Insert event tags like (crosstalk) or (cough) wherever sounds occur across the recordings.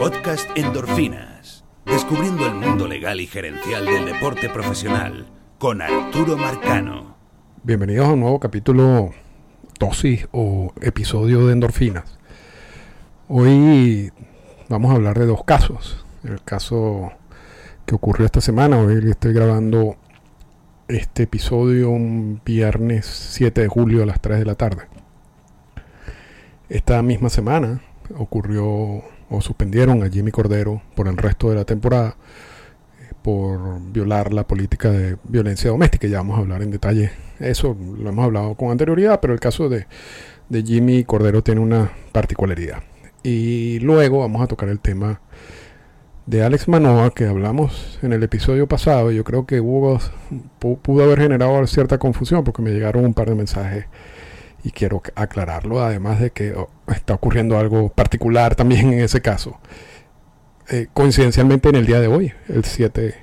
Podcast Endorfinas. Descubriendo el mundo legal y gerencial del deporte profesional con Arturo Marcano. Bienvenidos a un nuevo capítulo dosis o episodio de Endorfinas. Hoy vamos a hablar de dos casos. El caso que ocurrió esta semana, hoy estoy grabando este episodio un viernes 7 de julio a las 3 de la tarde. Esta misma semana ocurrió o suspendieron a Jimmy Cordero por el resto de la temporada eh, por violar la política de violencia doméstica. Ya vamos a hablar en detalle eso, lo hemos hablado con anterioridad, pero el caso de, de Jimmy Cordero tiene una particularidad. Y luego vamos a tocar el tema de Alex Manoa que hablamos en el episodio pasado. Yo creo que hubo, pudo haber generado cierta confusión porque me llegaron un par de mensajes y quiero aclararlo, además de que oh, está ocurriendo algo particular también en ese caso. Eh, coincidencialmente en el día de hoy, el 7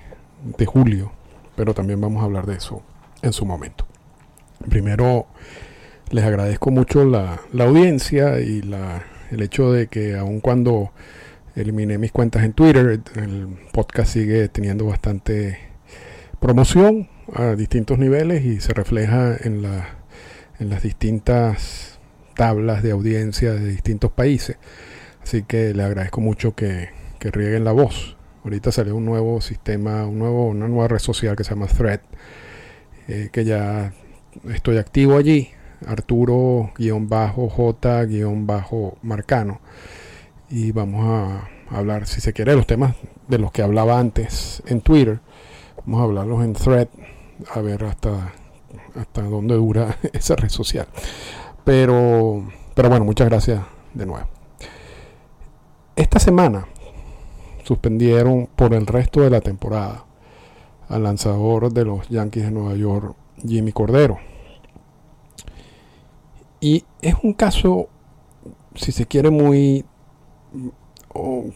de julio, pero también vamos a hablar de eso en su momento. Primero, les agradezco mucho la, la audiencia y la, el hecho de que aun cuando eliminé mis cuentas en Twitter, el podcast sigue teniendo bastante promoción a distintos niveles y se refleja en la en las distintas tablas de audiencia de distintos países. Así que le agradezco mucho que, rieguen la voz. Ahorita salió un nuevo sistema, un nuevo, una nueva red social que se llama Thread, eh, que ya estoy activo allí. Arturo-J-Marcano. Y vamos a hablar, si se quiere, de los temas de los que hablaba antes en Twitter. Vamos a hablarlos en Thread, a ver hasta hasta dónde dura (laughs) esa red social. Pero, pero bueno, muchas gracias de nuevo. Esta semana suspendieron por el resto de la temporada al lanzador de los Yankees de Nueva York, Jimmy Cordero. Y es un caso, si se quiere, muy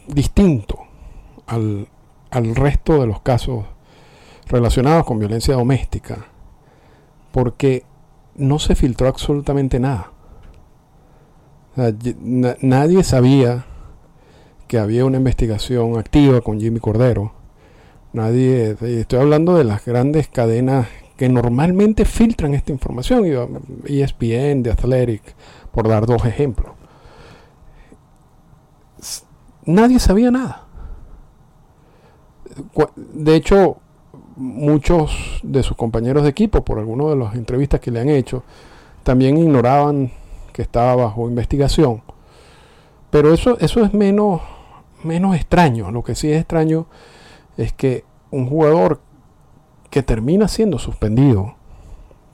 distinto al, al resto de los casos relacionados con violencia doméstica porque no se filtró absolutamente nada. nadie sabía que había una investigación activa con Jimmy Cordero. Nadie, estoy hablando de las grandes cadenas que normalmente filtran esta información, ESPN, The Athletic, por dar dos ejemplos. Nadie sabía nada. De hecho, muchos de sus compañeros de equipo, por algunas de las entrevistas que le han hecho, también ignoraban que estaba bajo investigación. Pero eso, eso es menos, menos extraño. Lo que sí es extraño es que un jugador que termina siendo suspendido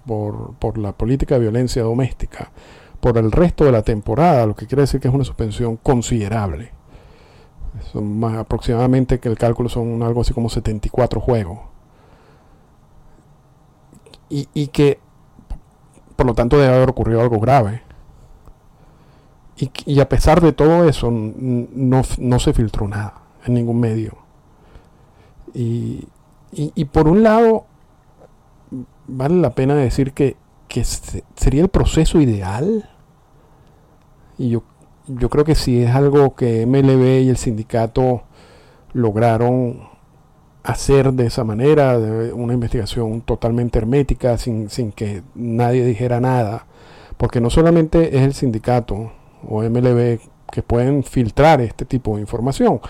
por, por la política de violencia doméstica por el resto de la temporada, lo que quiere decir que es una suspensión considerable. Son más aproximadamente que el cálculo son algo así como 74 juegos y, que por lo tanto debe haber ocurrido algo grave. Y, a pesar de todo eso, no, se filtró nada en ningún medio. Y, por un lado, vale la pena decir que, sería el proceso ideal. Y yo, yo creo que si es algo que MLB y el sindicato lograron hacer de esa manera, una investigación totalmente hermética, sin, que nadie dijera nada, porque no solamente es el sindicato o MLB que pueden filtrar este tipo de información,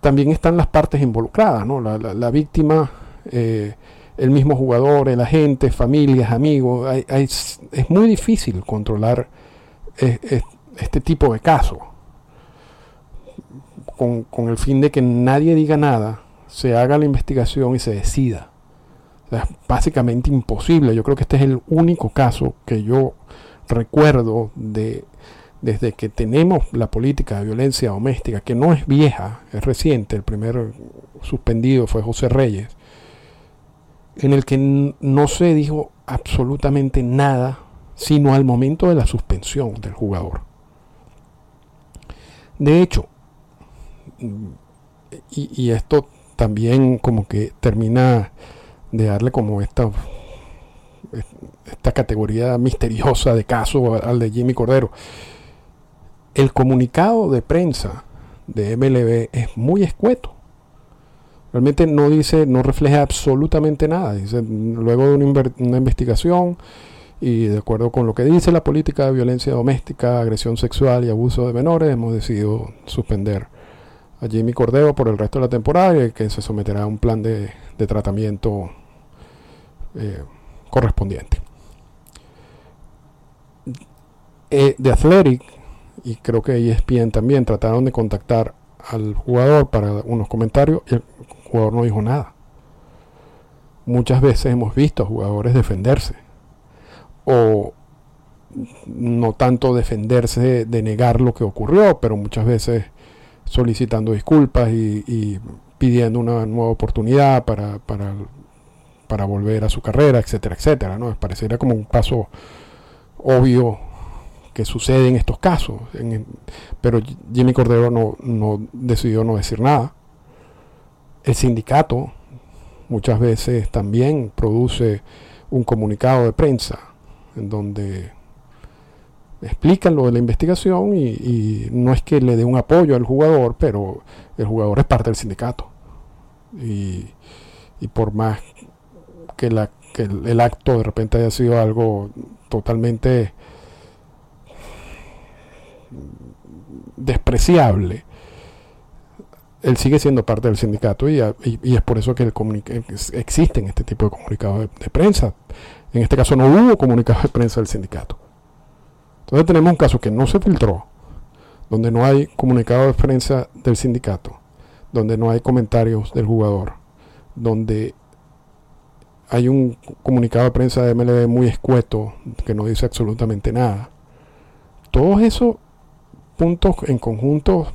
también están las partes involucradas, ¿no? la, víctima, eh, el mismo jugador, el agente, familias, amigos, es muy difícil controlar eh, este tipo de casos. Con, con el fin de que nadie diga nada se haga la investigación y se decida. es básicamente imposible. Yo creo que este es el único caso que yo recuerdo de desde que tenemos la política de violencia doméstica, que no es vieja, es reciente, el primer suspendido fue José Reyes, en el que no se dijo absolutamente nada, sino al momento de la suspensión del jugador. De hecho, y, y esto también como que termina de darle como esta, esta categoría misteriosa de caso al de Jimmy Cordero. El comunicado de prensa de MLB es muy escueto. Realmente no dice, no refleja absolutamente nada. Dice, luego de una, investigación y de acuerdo con lo que dice la política de violencia doméstica, agresión sexual y abuso de menores, hemos decidido suspender a Jimmy Cordero por el resto de la temporada y que se someterá a un plan de, tratamiento eh, correspondiente. Eh, de Athletic, y creo que ESPN también, trataron de contactar al jugador para unos comentarios y el jugador no dijo nada. Muchas veces hemos visto a jugadores defenderse. O no tanto defenderse de negar lo que ocurrió, pero muchas veces solicitando disculpas y, pidiendo una nueva oportunidad para, para, para, volver a su carrera, etcétera, etcétera. ¿no? Pareciera como un paso obvio que sucede en estos casos. pero Jimmy Cordero no, no, decidió no decir nada. El sindicato muchas veces también produce un comunicado de prensa en donde explican lo de la investigación y, no es que le dé un apoyo al jugador, pero el jugador es parte del sindicato. Y, por más que, la, que el, acto de repente haya sido algo totalmente despreciable, él sigue siendo parte del sindicato y, es por eso que existen este tipo de comunicados de, prensa. En este caso no hubo comunicados de prensa del sindicato. Entonces tenemos un caso que no se filtró, donde no hay comunicado de prensa del sindicato, donde no hay comentarios del jugador, donde hay un comunicado de prensa de MLB muy escueto que no dice absolutamente nada. Todos esos puntos en conjunto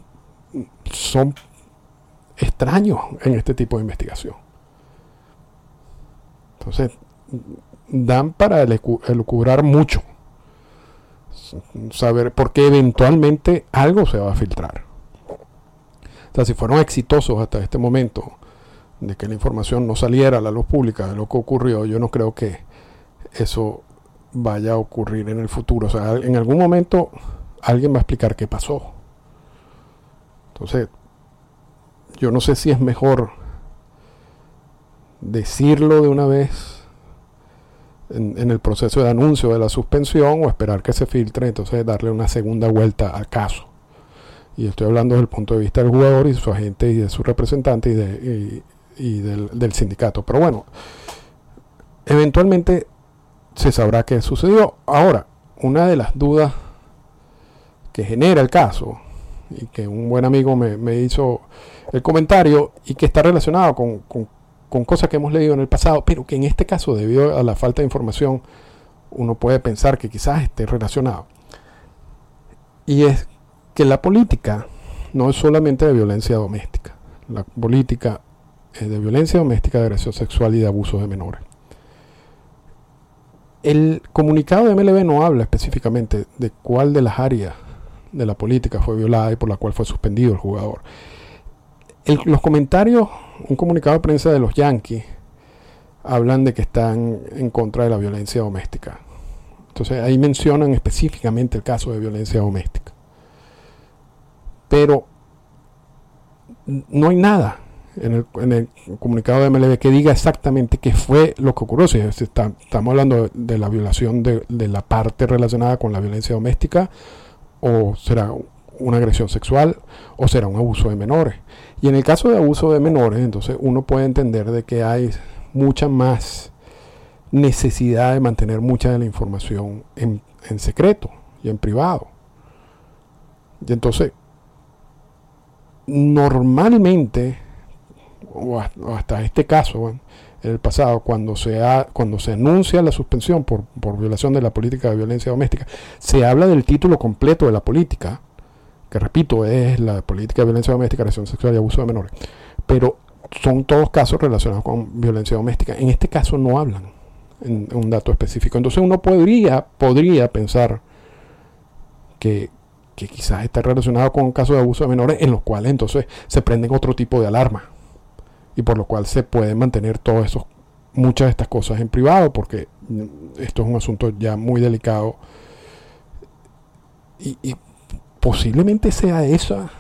son extraños en este tipo de investigación. Entonces, dan para elucubrar mucho. Saber por qué eventualmente algo se va a filtrar. O sea, si fueron exitosos hasta este momento de que la información no saliera a la luz pública de lo que ocurrió, yo no creo que eso vaya a ocurrir en el futuro. O sea, en algún momento alguien va a explicar qué pasó. Entonces, yo no sé si es mejor decirlo de una vez en, el proceso de anuncio de la suspensión o esperar que se filtre, entonces darle una segunda vuelta al caso. Y estoy hablando desde el punto de vista del jugador y su agente y de su representante y, de, del, del sindicato. Pero bueno, eventualmente se sabrá qué sucedió. Ahora, una de las dudas que genera el caso y que un buen amigo me, hizo el comentario y que está relacionado con, cosas que hemos leído en el pasado, pero que en este caso, debido a la falta de información, uno puede pensar que quizás esté relacionado. Y es que la política no es solamente de violencia doméstica. La política es de violencia doméstica, de agresión sexual y de abuso de menores. El comunicado de MLB no habla específicamente de cuál de las áreas de la política fue violada y por la cual fue suspendido el jugador. Los comentarios, un comunicado de prensa de los Yankees, hablan de que están en contra de la violencia doméstica. Entonces ahí mencionan específicamente el caso de violencia doméstica. Pero no hay nada en el, comunicado de MLB que diga exactamente qué fue lo que ocurrió. Si estamos hablando de, la violación de, de, la parte relacionada con la violencia doméstica o será una agresión sexual o será un abuso de menores. Y en el caso de abuso de menores, entonces uno puede entender de que hay mucha más necesidad de mantener mucha de la información en, secreto y en privado. Y entonces, normalmente, o hasta este caso, en el pasado, cuando se, cuando se anuncia la suspensión por, por, violación de la política de violencia doméstica, se habla del título completo de la política, que repito, es la política de violencia doméstica, agresión sexual y abuso de menores. Pero son todos casos relacionados con violencia doméstica. En este caso no hablan en, un dato específico. Entonces uno podría, podría pensar que, que quizás está relacionado con un caso de abuso de menores en los cuales entonces se prenden otro tipo de alarma y por lo cual se pueden mantener todos esos muchas de estas cosas en privado porque esto es un asunto ya muy delicado y, posiblemente sea esa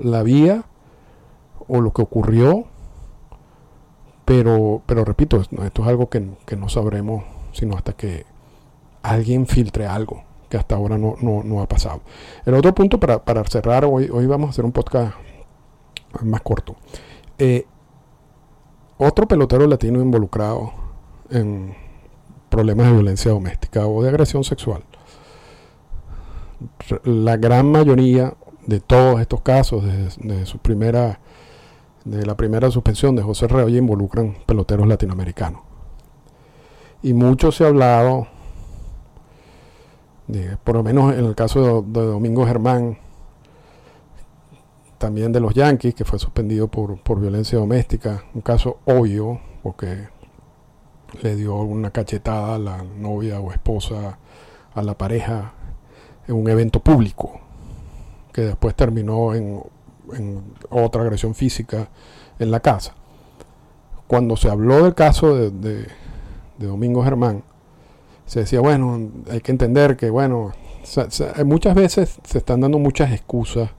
la vía o lo que ocurrió, pero, pero repito, esto es algo que, no sabremos sino hasta que alguien filtre algo que hasta ahora no, no, ha pasado. El otro punto para, para, cerrar, hoy, hoy vamos a hacer un podcast más corto. Eh, otro pelotero latino involucrado en problemas de violencia doméstica o de agresión sexual. La gran mayoría de todos estos casos, de, de la primera suspensión de José Reolla, involucran peloteros latinoamericanos. Y mucho se ha hablado, de, por lo menos en el caso de, de Domingo Germán, también de los Yankees, que fue suspendido por, por violencia doméstica, un caso obvio, porque le dio una cachetada a la novia o esposa, a la pareja, en un evento público, que después terminó en, otra agresión física en la casa. Cuando se habló del caso de, de, Domingo Germán, se decía, bueno, hay que entender que, bueno, muchas veces se están dando muchas excusas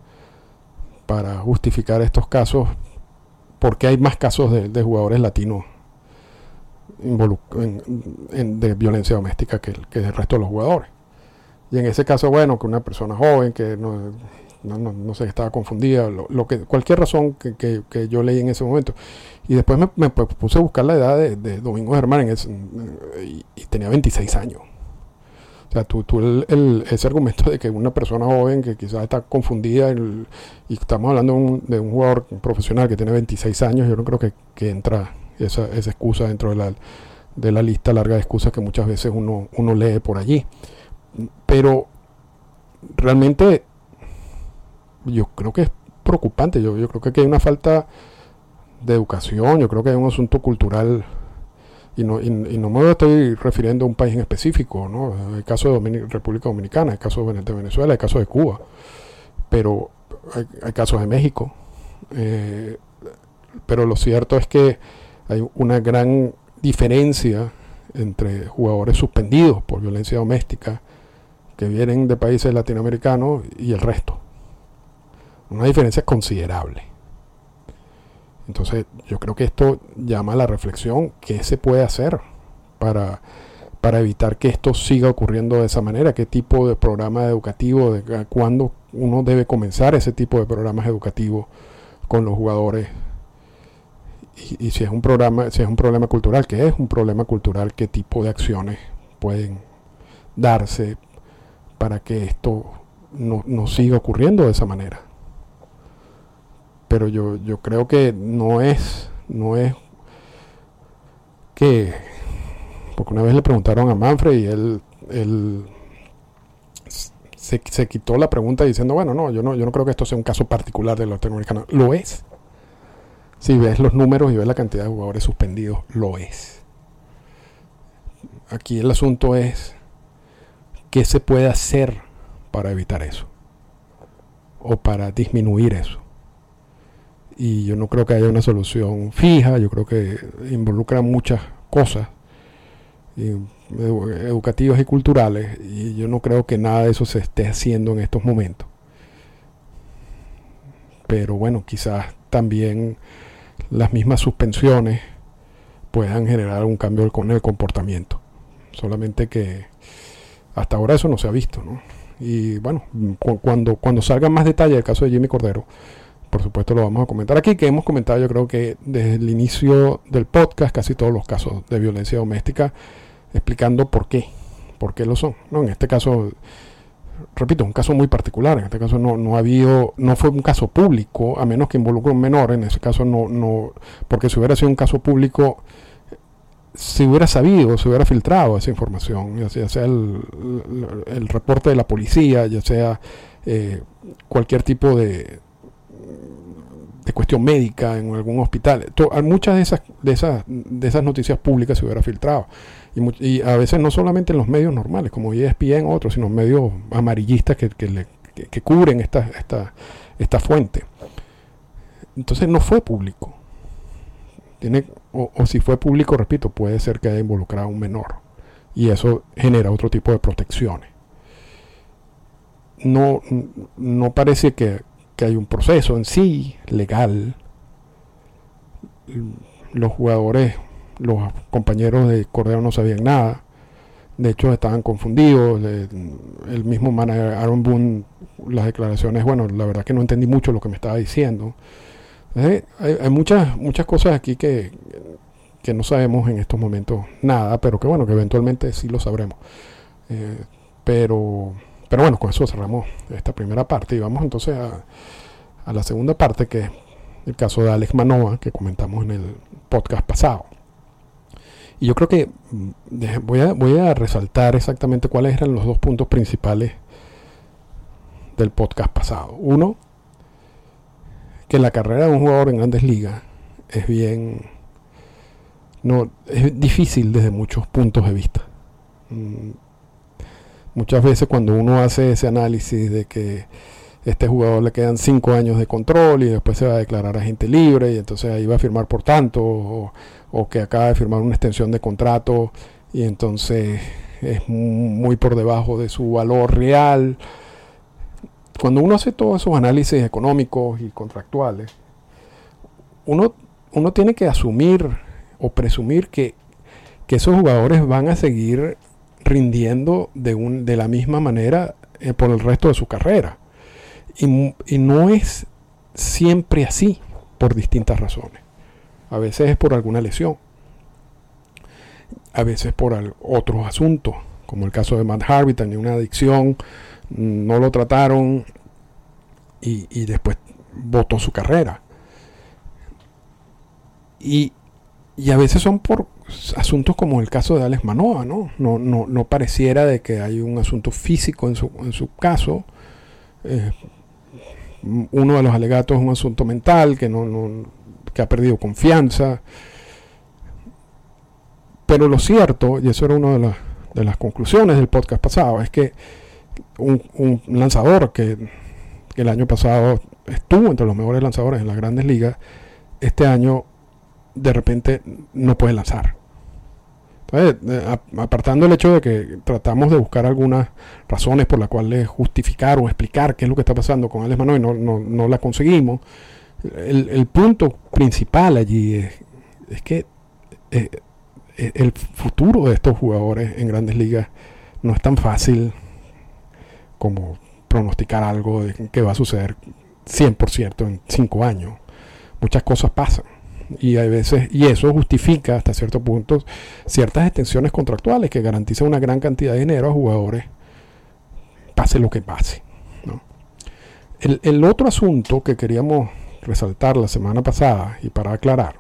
para justificar estos casos, porque hay más casos de, jugadores latinos de violencia doméstica que, que, el resto de los jugadores. Y en ese caso, bueno, que una persona joven que no, no, no, sé, estaba confundida, lo, que, cualquier razón que, que, yo leí en ese momento. Y después me, puse a buscar la edad de, Domingo Germán y, tenía 26 años. O sea, tú, tú el, ese argumento de que una persona joven que quizás está confundida y estamos hablando de un, jugador profesional que tiene 26 años, yo no creo que, entra esa, esa, excusa dentro de la, de la lista larga de excusas que muchas veces uno, uno lee por allí. Pero realmente yo creo que es preocupante, yo, yo creo que aquí hay una falta de educación, yo creo que hay un asunto cultural y no, y, no me estoy refiriendo a un país en específico, ¿no? El caso de República Dominicana, el caso de Venezuela, el caso de Cuba, pero hay, casos de México. Eh, pero lo cierto es que hay una gran diferencia entre jugadores suspendidos por violencia doméstica que vienen de países latinoamericanos y el resto. Una diferencia considerable. Entonces yo creo que esto llama a la reflexión, ¿qué se puede hacer para, para evitar que esto siga ocurriendo de esa manera? ¿Qué tipo de programa educativo, de, cuándo uno debe comenzar ese tipo de programas educativos con los jugadores? Y, si es un programa, si es un problema cultural, ¿qué es un problema cultural? ¿Qué tipo de acciones pueden darse para que esto no, no siga ocurriendo de esa manera? pero yo, yo creo que no es, no es que, porque una vez le preguntaron a Manfred y él, él se, se, quitó la pregunta diciendo, bueno, no, yo no, yo no creo que esto sea un caso particular de latinoamericano. Lo es. Si ves los números y ves la cantidad de jugadores suspendidos, lo es. Aquí el asunto es qué se puede hacer para evitar eso o para disminuir eso y yo no creo que haya una solución fija, yo creo que involucra muchas cosas educativas y culturales y yo no creo que nada de eso se esté haciendo en estos momentos. Pero bueno, quizás también las mismas suspensiones puedan generar un cambio con el comportamiento. Solamente que hasta ahora eso no se ha visto, ¿no? Y bueno, cuando, cuando salgan más detalles del caso de Jimmy Cordero, por supuesto lo vamos a comentar aquí, que hemos comentado yo creo que desde el inicio del podcast casi todos los casos de violencia doméstica, explicando por qué, por qué lo son. ¿no? En este caso, repito, un caso muy particular, en este caso no, no ha habido, no fue un caso público, a menos que involucre un menor, en ese caso no, no, porque si hubiera sido un caso público, se hubiera sabido, se hubiera filtrado esa información, ya sea, el, el, reporte de la policía, ya sea eh, cualquier tipo de, de cuestión médica en algún hospital. muchas de esas, de, esas, de esas noticias públicas se hubiera filtrado. Y, a veces no solamente en los medios normales, como ESPN otros, sino medios amarillistas que, que, cubren esta, esta, esta fuente. Entonces no fue público. Tiene, o, si fue público, repito, puede ser que haya involucrado a un menor. Y eso genera otro tipo de protecciones. No, no parece que que hay un proceso en sí legal. Los jugadores, los compañeros de Cordero no sabían nada. De hecho, estaban confundidos. El mismo manager Aaron Boone, las declaraciones, bueno, la verdad que no entendí mucho lo que me estaba diciendo. Hay, hay, muchas, muchas cosas aquí que, que, no sabemos en estos momentos nada, pero que bueno, que eventualmente sí lo sabremos. Eh, pero, pero bueno, con eso cerramos esta primera parte y vamos entonces a, a la segunda parte, que es el caso de Alex Manoa, que comentamos en el podcast pasado. Y yo creo que mm, voy a, voy a resaltar exactamente cuáles eran los dos puntos principales del podcast pasado. Uno, que la carrera de un jugador en grandes ligas es bien... No, es difícil desde muchos puntos de vista. Mm, muchas veces cuando uno hace ese análisis de que este jugador le quedan cinco años de control y después se va a declarar agente libre y entonces ahí va a firmar por tanto o, que acaba de firmar una extensión de contrato y entonces es muy por debajo de su valor real. Cuando uno hace todos esos análisis económicos y contractuales, uno, tiene que asumir o presumir que, esos jugadores van a seguir rindiendo de, la misma manera eh, por el resto de su carrera. Y, no es siempre así, por distintas razones. A veces es por alguna lesión. A veces por otros asuntos, como el caso de Matt Harvey, tenía una adicción, no lo trataron y, después votó su carrera. Y, a veces son por asuntos como el caso de Alex Manoa, ¿no? No, no, pareciera de que hay un asunto físico en su, en su caso. Eh, uno de los alegatos es un asunto mental, que, no, que ha perdido confianza. Pero lo cierto, y eso era una de, de las conclusiones del podcast pasado, es que un, lanzador que, el año pasado estuvo entre los mejores lanzadores en las grandes ligas, este año de repente no puede lanzar. Entonces, eh, apartando el hecho de que tratamos de buscar algunas razones por las cuales justificar o explicar qué es lo que está pasando con Alex Manoy, no, no, no la conseguimos. El, punto principal allí es, que eh, eh, el futuro de estos jugadores en grandes ligas no es tan fácil como pronosticar algo de que va a suceder 100% en 5 años. Muchas cosas pasan y hay veces y eso justifica hasta cierto punto ciertas extensiones contractuales que garantizan una gran cantidad de dinero a jugadores pase lo que pase el, otro asunto que queríamos resaltar la semana pasada y para aclarar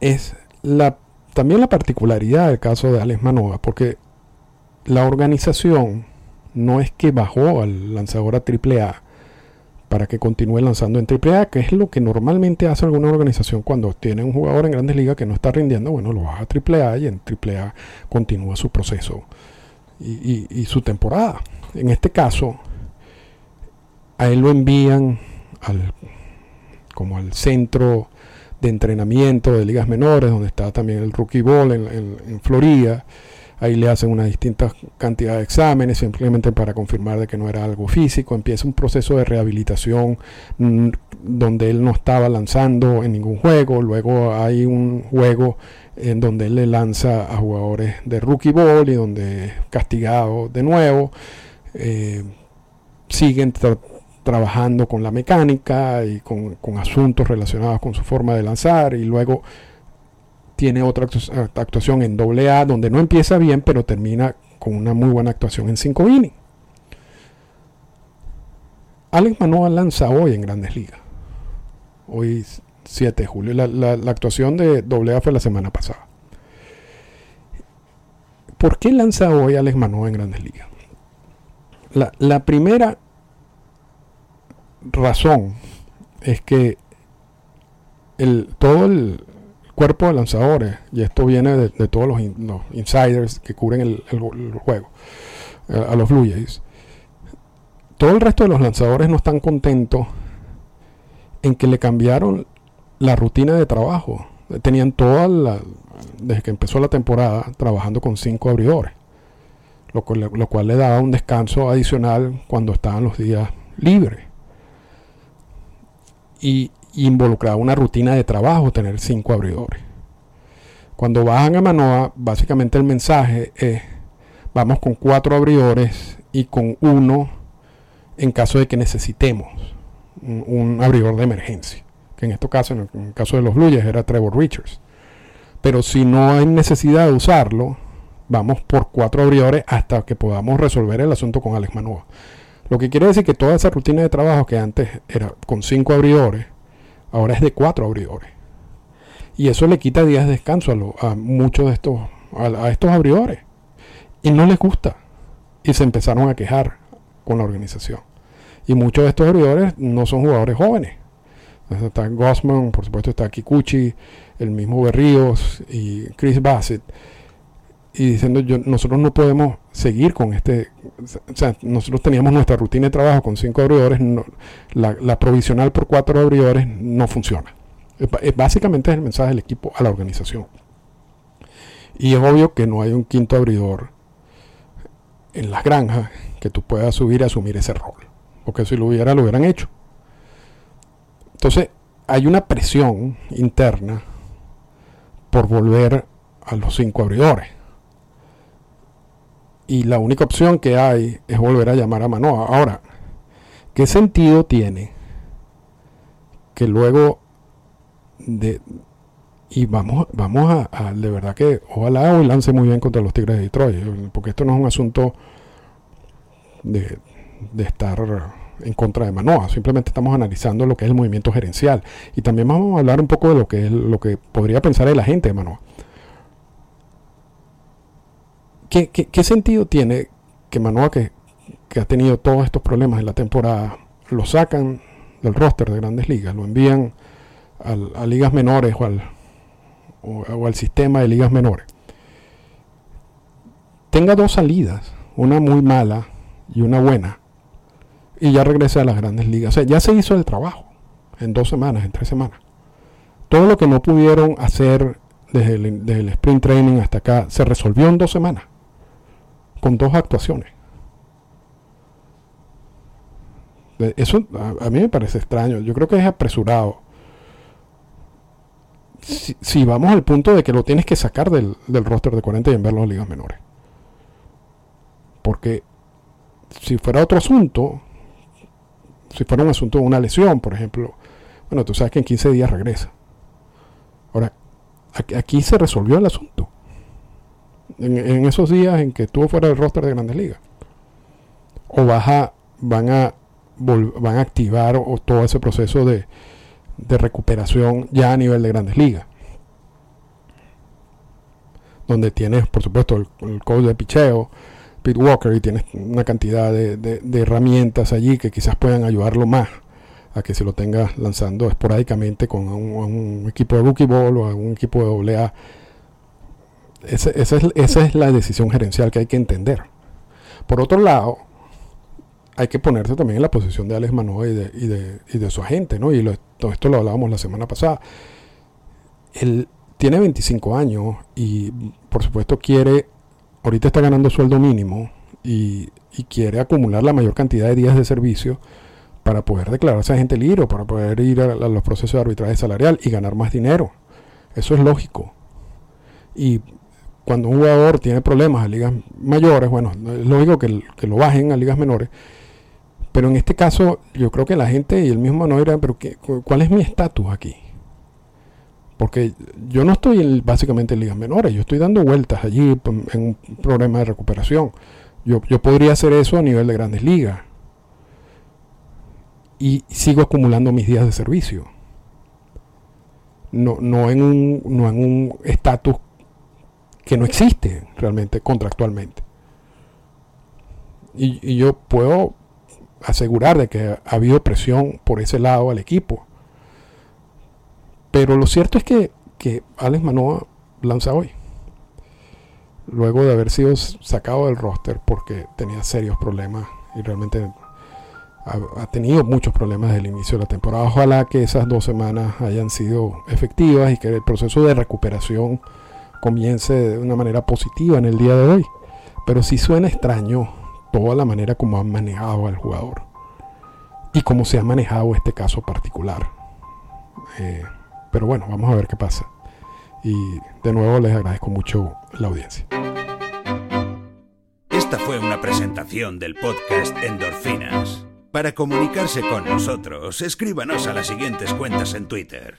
es la también la particularidad del caso de Alex Manoa porque la organización no es que bajó al lanzador a AAA para que continúe lanzando en AAA, que es lo que normalmente hace alguna organización cuando tiene un jugador en grandes ligas que no está rindiendo, bueno, lo baja a AAA y en AAA continúa su proceso y, su temporada. En este caso, a él lo envían al, como al centro de entrenamiento de ligas menores, donde está también el Rookie Ball en Florida Ahí le hacen una distinta cantidad de exámenes simplemente para confirmar de que no era algo físico. Empieza un proceso de rehabilitación mm, donde él no estaba lanzando en ningún juego. Luego hay un juego en donde él le lanza a jugadores de rookie ball y donde es castigado de nuevo. Eh, siguen trabajando con la mecánica y con, con asuntos relacionados con su forma de lanzar y luego tiene otra actuación en doble A donde no empieza bien, pero termina con una muy buena actuación en 5 innings. Alex Manoa lanza hoy en Grandes Ligas. Hoy 7 de julio. La, actuación de doble A fue la semana pasada. ¿Por qué lanza hoy Alex Manoa en Grandes Ligas? La, la primera razón es que el, todo el, cuerpo de lanzadores, y esto viene de, todos los, insiders que cubren el, juego, a, los Blue Jays, todo el resto de los lanzadores no están contentos en que le cambiaron la rutina de trabajo. Tenían toda la, desde que empezó la temporada, trabajando con cinco abridores, lo cual, le daba un descanso adicional cuando estaban los días libre. Y involucraba una rutina de trabajo tener cinco abridores. Cuando bajan a Manoa, básicamente el mensaje es, vamos con cuatro abridores y con uno en caso de que necesitemos un, abridor de emergencia. Que en este caso, en el, caso de los Blue era Trevor Richards. Pero si no hay necesidad de usarlo, vamos por cuatro abridores hasta que podamos resolver el asunto con Alex Manoa. Lo que quiere decir que toda esa rutina de trabajo que antes era con cinco abridores, ahora es de cuatro abridores. Y eso le quita días de descanso a, muchos de estos, a, estos abridores. Y no les gusta. Y se empezaron a quejar con la organización. Y muchos de estos abridores no son jugadores jóvenes. está Gossman, por supuesto está Kikuchi, el mismo Berríos y Chris Bassett. Y diciendo, yo, nosotros no podemos seguir con este... O sea, nosotros teníamos nuestra rutina de trabajo con cinco abridores, la, provisional por cuatro abridores no funciona. Básicamente es el mensaje del equipo a la organización. Y es obvio que no hay un quinto abridor en las granjas que tú puedas subir a asumir ese rol. Porque si lo hubiera, lo hubieran hecho. Entonces, hay una presión interna por volver a los cinco abridores. Y la única opción que hay es volver a llamar a Manoa. Ahora, ¿qué sentido tiene que luego de y vamos vamos a, de verdad que ojalá hoy lance muy bien contra los Tigres de Detroit eh, porque esto no es un asunto de, de estar en contra de Manoa simplemente estamos analizando lo que es el movimiento gerencial y también vamos a hablar un poco de lo que es lo que podría pensar el agente de Manoa ¿Qué, sentido tiene que Manoa que, ha tenido todos estos problemas en la temporada lo sacan del roster de grandes ligas lo envían a ligas menores o al, o, al sistema de ligas menores, tenga dos salidas, una muy mala y una buena, y ya regrese a las grandes ligas. O sea, ya se hizo el trabajo en dos semanas, en tres semanas. Todo lo que no pudieron hacer desde el, desde el sprint training hasta acá se resolvió en dos semanas, con dos actuaciones. Eso a, mí me parece extraño. Yo creo que es apresurado si, vamos al punto de que lo tienes que sacar del, roster de 40 y enviarlo a ligas menores. Porque si fuera otro asunto, si fuera un asunto de una lesión, por ejemplo, bueno, tú sabes que en 15 días regresa. Ahora, aquí, se resolvió el asunto. En, esos días en que estuvo fuera del roster de Grandes Ligas. O baja, van a van a activar todo ese proceso de, de recuperación ya a nivel de grandes ligas. Donde tienes, por supuesto, el, coach de picheo, Pete Walker, y tienes una cantidad de, herramientas allí que quizás puedan ayudarlo más a que se lo tenga lanzando esporádicamente con un, equipo de rookie ball o a un equipo de doble A. esa, es, esa es la decisión gerencial que hay que entender. Por otro lado, hay que ponerse también en la posición de Alex Manoa y de, su agente, ¿no? Y todo esto lo hablábamos la semana pasada. Él tiene 25 años y por supuesto quiere, ahorita está ganando sueldo mínimo y, quiere acumular la mayor cantidad de días de servicio para poder declararse agente libre, para poder ir a, los procesos de arbitraje salarial y ganar más dinero. Eso es lógico. Y cuando un jugador tiene problemas a ligas mayores, bueno, es lógico que, lo bajen a ligas menores pero en este caso, yo creo que la gente y el mismo no era, pero ¿cuál es mi estatus aquí? Porque yo no estoy básicamente en ligas menores, yo estoy dando vueltas allí en un problema de recuperación. Yo, yo podría hacer eso a nivel de grandes ligas. Y sigo acumulando mis días de servicio. No, no en un no en un estatus que no existe realmente contractualmente. Y, yo puedo asegurar de que ha habido presión por ese lado al equipo. Pero lo cierto es que, que Alex Manoa lanza hoy. Luego de haber sido sacado del roster porque tenía serios problemas y realmente ha, tenido muchos problemas desde el inicio de la temporada. Ojalá que esas dos semanas hayan sido efectivas y que el proceso de recuperación comience de una manera positiva en el día de hoy. Pero sí suena extraño toda la manera como han manejado al jugador. y cómo se ha manejado este caso particular. Eh, pero bueno, vamos a ver qué pasa. Y de nuevo les agradezco mucho la audiencia. Esta fue una presentación del podcast Endorfinas. Para comunicarse con nosotros, escríbanos a las siguientes cuentas en Twitter.